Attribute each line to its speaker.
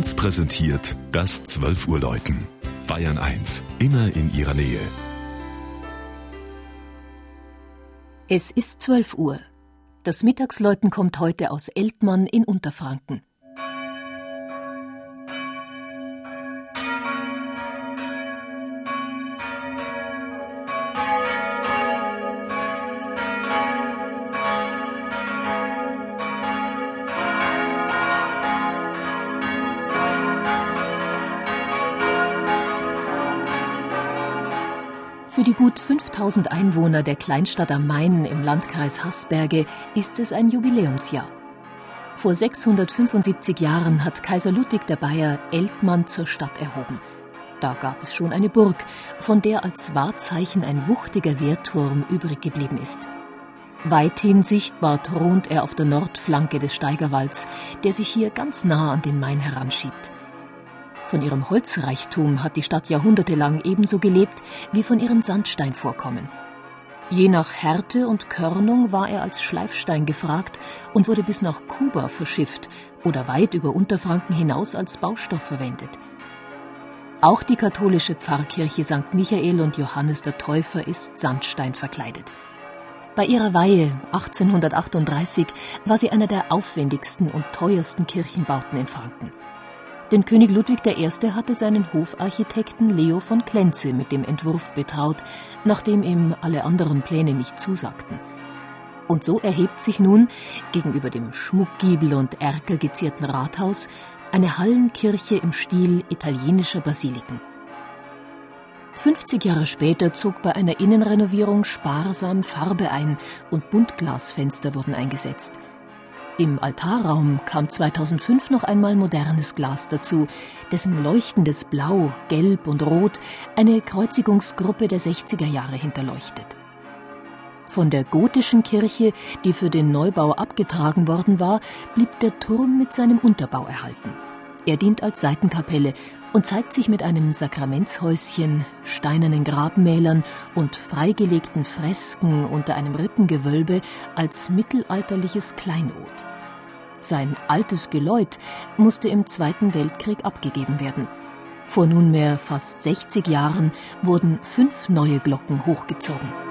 Speaker 1: 1 präsentiert das 12 Uhr Läuten. Bayern 1, immer in ihrer Nähe.
Speaker 2: Es ist 12 Uhr. Das Mittagsläuten kommt heute aus Eltmann in Unterfranken. Für die gut 5000 Einwohner der Kleinstadt am Main im Landkreis Haßberge ist es ein Jubiläumsjahr. Vor 675 Jahren hat Kaiser Ludwig der Bayer Eltmann zur Stadt erhoben. Da gab es schon eine Burg, von der als Wahrzeichen ein wuchtiger Wehrturm übrig geblieben ist. Weithin sichtbar thront er auf der Nordflanke des Steigerwalds, der sich hier ganz nah an den Main heranschiebt. Von ihrem Holzreichtum hat die Stadt jahrhundertelang ebenso gelebt wie von ihren Sandsteinvorkommen. Je nach Härte und Körnung war er als Schleifstein gefragt und wurde bis nach Kuba verschifft oder weit über Unterfranken hinaus als Baustoff verwendet. Auch die katholische Pfarrkirche St. Michael und Johannes der Täufer ist Sandstein verkleidet. Bei ihrer Weihe 1838 war sie einer der aufwendigsten und teuersten Kirchenbauten in Franken. Denn König Ludwig I. hatte seinen Hofarchitekten Leo von Klenze mit dem Entwurf betraut, nachdem ihm alle anderen Pläne nicht zusagten. Und so erhebt sich nun gegenüber dem Schmuckgiebel und erkergezierten Rathaus eine Hallenkirche im Stil italienischer Basiliken. 50 Jahre später zog bei einer Innenrenovierung sparsam Farbe ein und Buntglasfenster wurden eingesetzt – im Altarraum kam 2005 noch einmal modernes Glas dazu, dessen leuchtendes Blau, Gelb und Rot eine Kreuzigungsgruppe der 60er Jahre hinterleuchtet. Von der gotischen Kirche, die für den Neubau abgetragen worden war, blieb der Turm mit seinem Unterbau erhalten. Er dient als Seitenkapelle und zeigt sich mit einem Sakramentshäuschen, steinernen Grabmälern und freigelegten Fresken unter einem Rippengewölbe als mittelalterliches Kleinod. Sein altes Geläut musste im Zweiten Weltkrieg abgegeben werden. Vor nunmehr fast 60 Jahren wurden fünf neue Glocken hochgezogen.